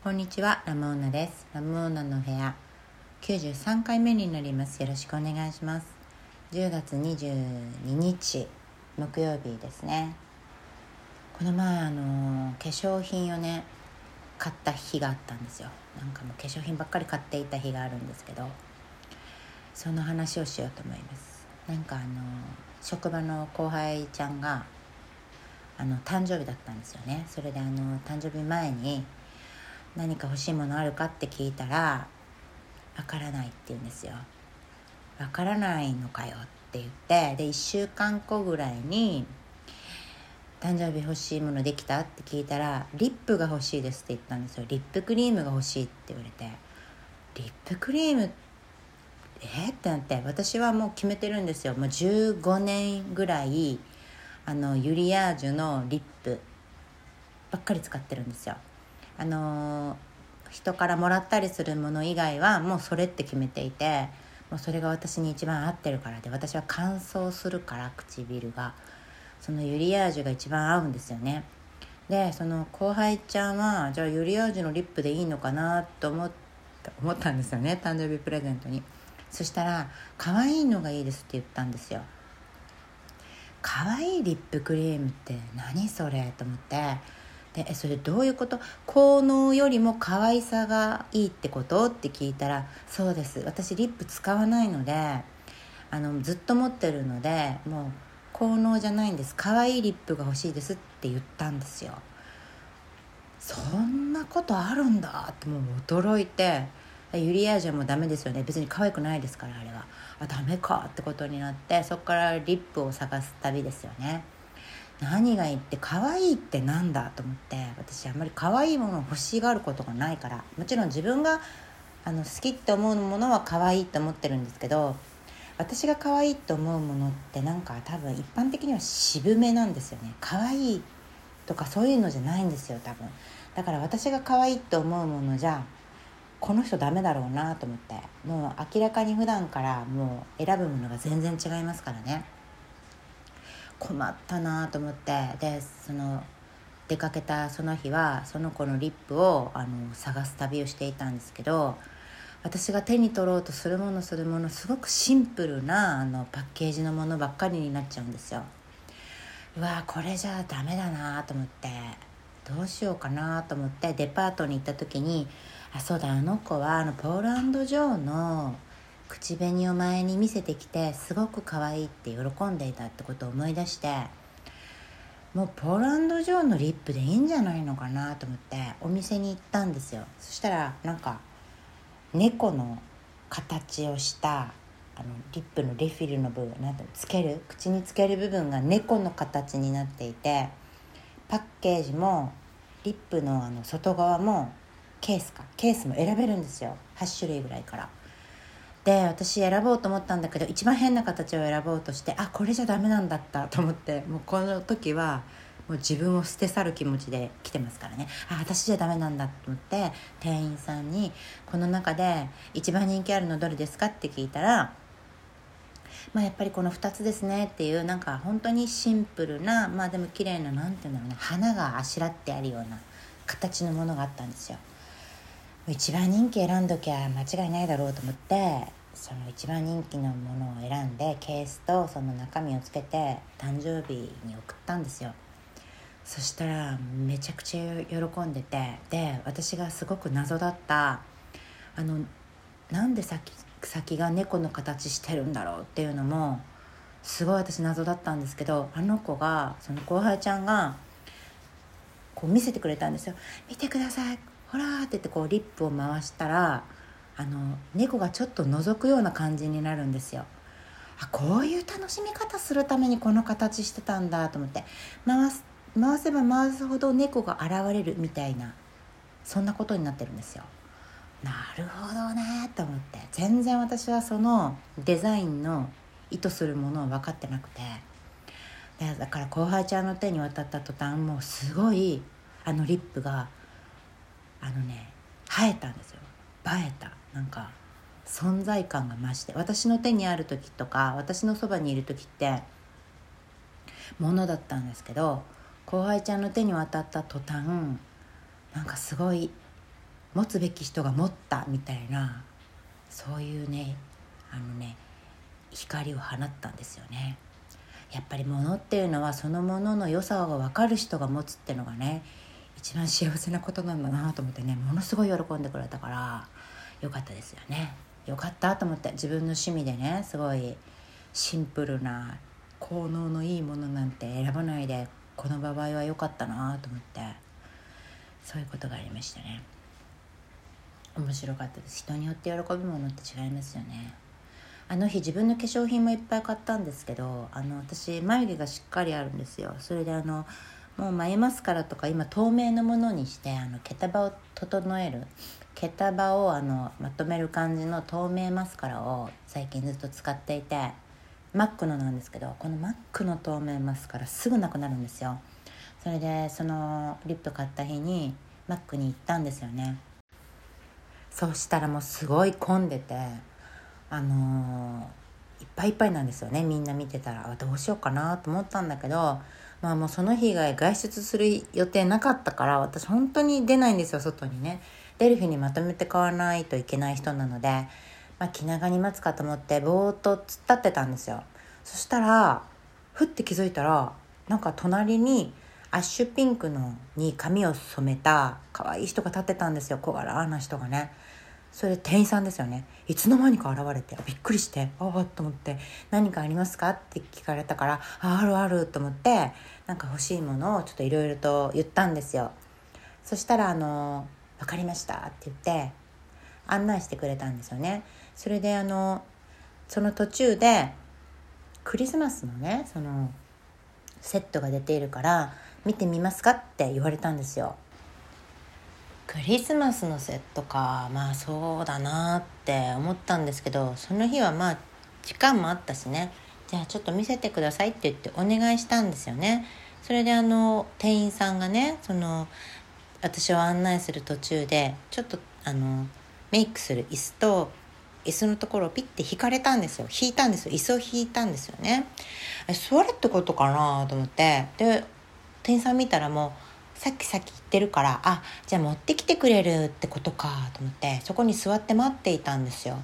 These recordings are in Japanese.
こんにちはラムオーナです。ラムオーナの部屋。93回目になります。よろしくお願いします。10月22日木曜日ですね。この前あの化粧品をね買った日があったんですよ。なんかもう化粧品ばっかり買っていた日があるんですけどその話をしようと思います。なんかあの職場の後輩ちゃんがあの誕生日だったんですよね。それであの誕生日前に何か欲しいものあるかって聞いたらわからないって言うんですよ。わからないのかよって言ってで1週間後ぐらいに誕生日欲しいものできた？って聞いたらリップが欲しいですって言ったんですよリップクリームが欲しいって言われてリップクリーム？えってなって私はもう決めてるんですよもう15年ぐらいあのユリアージュのリップばっかり使ってるんですよ。あの人からもらったりするもの以外はもうそれって決めていてもうそれが私に一番合ってるからで私は乾燥するから唇が。そのユリアージュが一番合うんですよね。でその後輩ちゃんはじゃあユリアージュのリップでいいのかなと思った思ったんですよね誕生日プレゼントに。そしたら「可愛いのがいいです」って言ったんですよ可愛いリップクリームって何それ？と思ってえそれどういうこと？効能よりも可愛さがいいってこと？って聞いたらそうです。私リップ使わないのであのずっと持ってるのでもう効能じゃないんです。可愛いリップが欲しいですって言ったんですよ。そんなことあるんだってもう驚いてユリアージュもダメですよね。別に可愛くないですからあれは。あダメかってことになってそこからリップを探す旅ですよね。何がいいって可愛いってなんだと思って私あんまり可愛いものを欲しがることがないからもちろん自分があの好きって思うものは可愛いって思ってるんですけど私が可愛いと思うものってなんか多分一般的には渋めなんですよね。可愛いとかそういうのじゃないんですよ多分。だから私が可愛いと思うものじゃこの人ダメだろうなと思ってもう明らかに普段からもう選ぶものが全然違いますからね。困ったなと思ってでその出かけたその日はその子のリップをあの探す旅をしていたんですけど私が手に取ろうとするものするものすごくシンプルなあのパッケージのものばっかりになっちゃうんですよ。うわこれじゃダメだなと思ってどうしようかなと思ってデパートに行った時にあそうだあの子はあのポールジョーの口紅を前に見せてきてすごく可愛いって喜んでいたってことを思い出してもうポールジョーのリップでいいんじゃないのかなと思ってお店に行ったんですよ。そしたらなんか猫の形をしたあのリップのレフィルの部分なんてつける口につける部分が猫の形になっていてパッケージもリップのあの外側もケースかケースも選べるんですよ。8種類ぐらいから。で私選ぼうと思ったんだけど一番変な形を選ぼうとしてあこれじゃダメなんだったと思ってもうこの時はもう自分を捨て去る気持ちで来てますからねあ私じゃダメなんだと思って店員さんに「この中で一番人気あるのどれですか?」って聞いたらまあ、やっぱりこの2つですねっていうなんか本当にシンプルなまあでも綺麗な何ていうんだろうな花があしらってあるような形のものがあったんですよ一番人気選んどきゃ間違いないだろうと思ってその一番人気のものを選んでケースとその中身をつけて誕生日に送ったんですよ。そしたらめちゃくちゃ喜んでてで私がすごく謎だったあのなんで先先が猫の形してるんだろうっていうのもすごい私謎だったんですけどあの子がその後輩ちゃんがこう見せてくれたんですよ「見てください。ほら」って言ってこうリップを回したらあの猫がちょっと覗くような感じになるんですよ。あこういう楽しみ方するためにこの形してたんだと思って。回す回せば回すほど猫が現れるみたいなそんなことになってるんですよ。なるほどねと思って。全然私はそのデザインの意図するものを分かってなくて。だから後輩ちゃんの手に渡った途端もうすごいあのリップがあのね生えたんですよ。映えた。なんか存在感が増して私の手にある時とか私のそばにいる時ってものだったんですけど後輩ちゃんの手に渡った途端なんかすごい持つべき人が持ったみたいなそういうねあのね光を放ったんですよね。やっぱり物っていうのはそのものの良さを分かる人が持つっていうのがね一番幸せなことなんだなと思ってねものすごい喜んでくれたからよかったですよね。よかったと思って自分の趣味でねすごいシンプルな効能のいいものなんて選ばないでこの場合は良かったなと思ってそういうことがありましたね。面白かったです。人によって喜ぶものって違いますよね。あの日自分の化粧品もいっぱい買ったんですけどあの私眉毛がしっかりあるんですよ。それであのもう眉マスカラとか今透明のものにしてあの毛束を整える毛束をあのまとめる感じの透明マスカラを最近ずっと使っていてマックのなんですけどこのマックの透明マスカラすぐなくなるんですよ。それでそのリップ買った日にマックに行ったんですよね。そうしたらもうすごい混んでてあのー、いっぱいいっぱいなんですよね。みんな見てたらどうしようかなと思ったんだけどまあもうその日以外外出する予定なかったから私本当に出ないんですよ外にね。出る日にまとめて買わないといけない人なので、まあ、気長に待つかと思ってぼーっと突っ立ってたんですよ。そしたらふって気づいたらなんか隣にアッシュピンクのに髪を染めた可愛い人が立ってたんですよ。小柄な人がね。それ店員さんですよね。いつの間にか現れてびっくりしてああと思って「何かありますか?」って聞かれたから「ああるある」と思ってなんか欲しいものをちょっといろいろと言ったんですよ。そしたらあの「分かりました」って言って案内してくれたんですよね。それであのその途中でクリスマスのねそのセットが出ているから見てみますかって言われたんですよ。クリスマスのセットかまあそうだなって思ったんですけどその日はまあ時間もあったしね。じゃあちょっと見せてくださいって言ってお願いしたんですよね。それであの店員さんがねその私を案内する途中でちょっとあのメイクする椅子と椅子のところをピッて引かれたんですよ。引いたんですよ。椅子を引いたんですよね。座れってことかなと思って。で店員さん見たらもうさっきさっき言ってるからあじゃあ持ってきてくれるってことかと思ってそこに座って待っていたんですよ。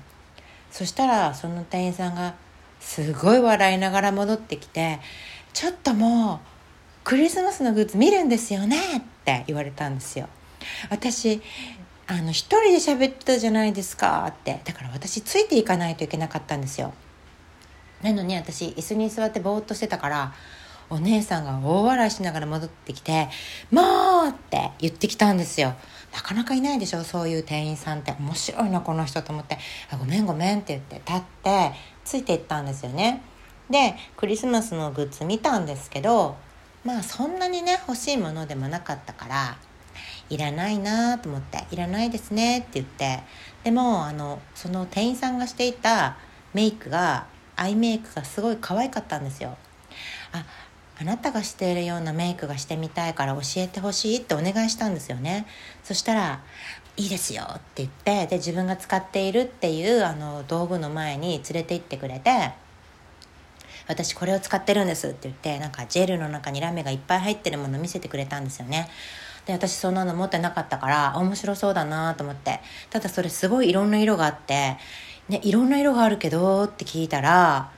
そしたらその店員さんがすごい笑いながら戻ってきて「ちょっともうクリスマスのグッズ見るんですよね」ってって言われたんですよ。私あの一人で喋ってたじゃないですかって。だから私ついていかないといけなかったんですよ。なのに私椅子に座ってぼーっとしてたからお姉さんが大笑いしながら戻ってきて「もう!」って言ってきたんですよ。なかなかいないでしょそういう店員さんって。面白いなこの人と思って「あごめんごめん」って言って立ってついていったんですよね。でクリスマスのグッズ見たんですけどまあそんなにね欲しいものでもなかったからいらないなと思って「いらないですね」って言ってでもあのその店員さんがしていたメイクがアイメイクがすごい可愛かったんですよ。ああなたがしているようなメイクがしてみたいから教えてほしいってお願いしたんですよね。そしたら「いいですよ」って言ってで自分が使っているっていうあの道具の前に連れて行ってくれて「私これを使ってるんです」って言ってなんかジェルの中にラメがいっぱい入ってるもの見せてくれたんですよね。で私そんなの持ってなかったから面白そうだなと思って。ただそれすごいいろんな色があって「ね、いろんな色があるけど」って聞いたら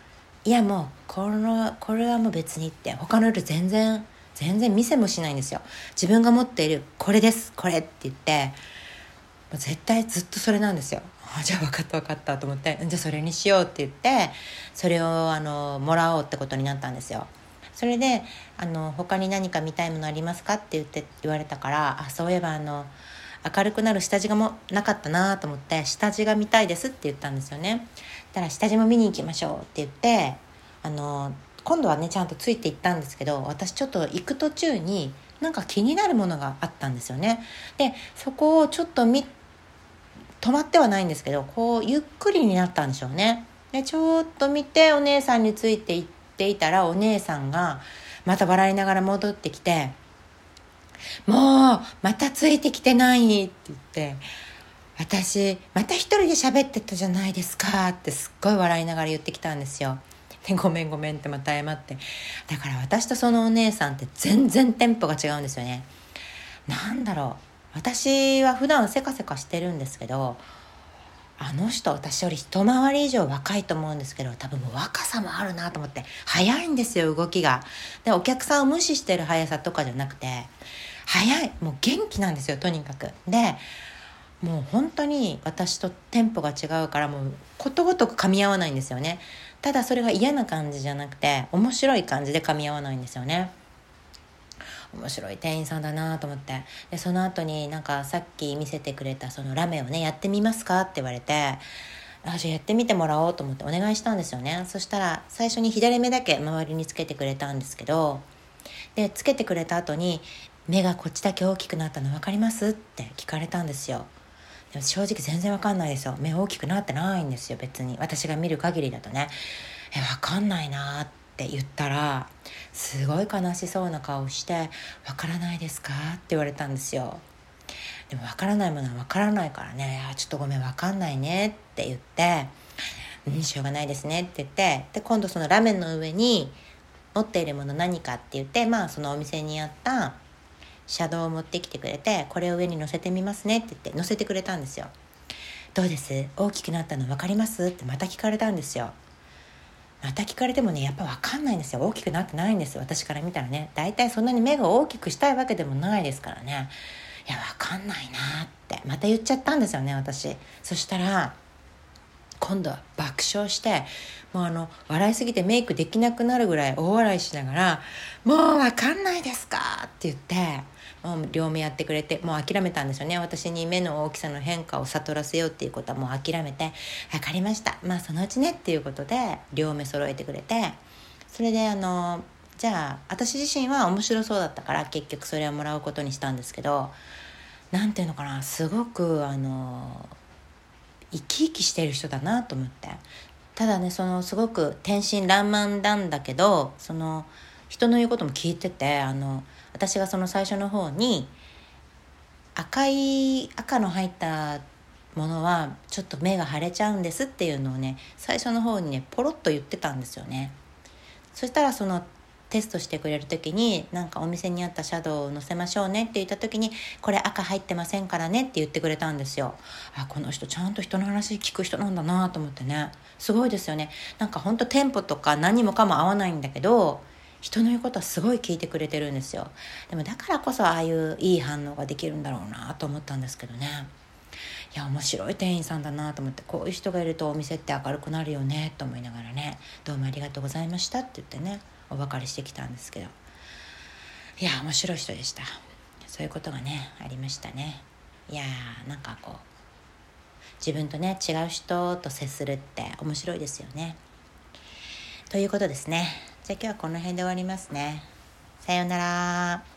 いやもうこのこれはもう別にって他の色全然全然見せもしないんですよ。自分が持っているこれですこれって言って絶対ずっとそれなんですよ。あじゃあ分かった分かったと思って。じゃあそれにしようって言ってそれをあのもらおうってことになったんですよ。それであの他に何か見たいものありますかって言って言われたからあそういえばあの明るくなる下地がもなかったなと思って下地が見たいですって言ったんですよね。たら下地も見に行きましょうって言ってあの今度はねちゃんとついていったんですけど私ちょっと行く途中になんか気になるものがあったんですよね。でそこをちょっと見止まってはないんですけどこうゆっくりになったんでしょうね。でちょっと見てお姉さんについて行っていたらお姉さんがまた笑いながら戻ってきてもうまたついてきてないって言って私また一人で喋ってたじゃないですかってすっごい笑いながら言ってきたんですよ。でごめんごめんってまた謝って。だから私とそのお姉さんって全然テンポが違うんですよね。なんだろう。私は普段せかせかしてるんですけどあの人私より一回り以上若いと思うんですけど多分もう若さもあるなと思って早いんですよ動きが。でお客さんを無視してる速さとかじゃなくて早い。もう元気なんですよとにかく。でもう本当に私とテンポが違うからもうことごとく噛み合わないんですよね。ただそれが嫌な感じじゃなくて面白い感じで噛み合わないんですよね。面白い店員さんだなと思って。でその後になんかさっき見せてくれたそのラメをねやってみますかって言われてあじゃあやってみてもらおうと思ってお願いしたんですよね。そしたら最初に左目だけ周りにつけてくれたんですけどでつけてくれた後に「目がこっちだけ大きくなったの分かります?」って聞かれたんですよ。でも正直全然分かんないですよ。目大きくなってないんですよ別に。私が見る限りだとね。え分かんないなって言ったらすごい悲しそうな顔して「分からないですか?」って言われたんですよ。でも分からないものは分からないからね「ちょっとごめん分かんないね」って言って「うんしょうがないですね」って言ってで今度そのラメンの上に持っているもの何かって言ってまあそのお店にあったシャドウを持ってきてくれてこれを上に乗せてみますねって言って乗せてくれたんですよ。どうです？大きくなったの分かります？ってまた聞かれたんですよ。また聞かれてもねやっぱ分かんないんですよ。大きくなってないんです私から見たらね。大体そんなに目が大きくしたいわけでもないですからね。いや分かんないなって。また言っちゃったんですよね私。そしたら今度は爆笑してもうあの笑いすぎてメイクできなくなるぐらい大笑いしながら「もう分かんないですか!」って言って両目やってくれてもう諦めたんですよね。私に目の大きさの変化を悟らせようっていうことはもう諦めて「分かりました。まあそのうちね」っていうことで両目揃えてくれてそれであのじゃあ私自身は面白そうだったから結局それはもらうことにしたんですけど何ていうのかなすごくあの生き生きしてる人だなと思って。ただねそのすごく天真爛漫なんだけどその人の言うことも聞いててあの私がその最初の方に赤い赤の入ったものはちょっと目が腫れちゃうんですっていうのをね最初の方にねポロッと言ってたんですよね。そしたらそのテストしてくれる時になんかお店にあったシャドウを載せましょうねって言った時にこれ赤入ってませんからねって言ってくれたんですよ。あこの人ちゃんと人の話聞く人なんだなと思ってね。すごいですよね。なんかほんとテンポとか何もかも合わないんだけど人の言うことはすごい聞いてくれてるんですよ。でもだからこそああいういい反応ができるんだろうなと思ったんですけどね。いや面白い店員さんだなと思ってこういう人がいるとお店って明るくなるよねと思いながらねどうもありがとうございましたって言ってねお別れしてきたんですけど。いや面白い人でした。そういうことがねありましたね。いやーなんかこう自分とね違う人と接するって面白いですよね。ということですね。じゃあ今日はこの辺で終わりますね。さようなら。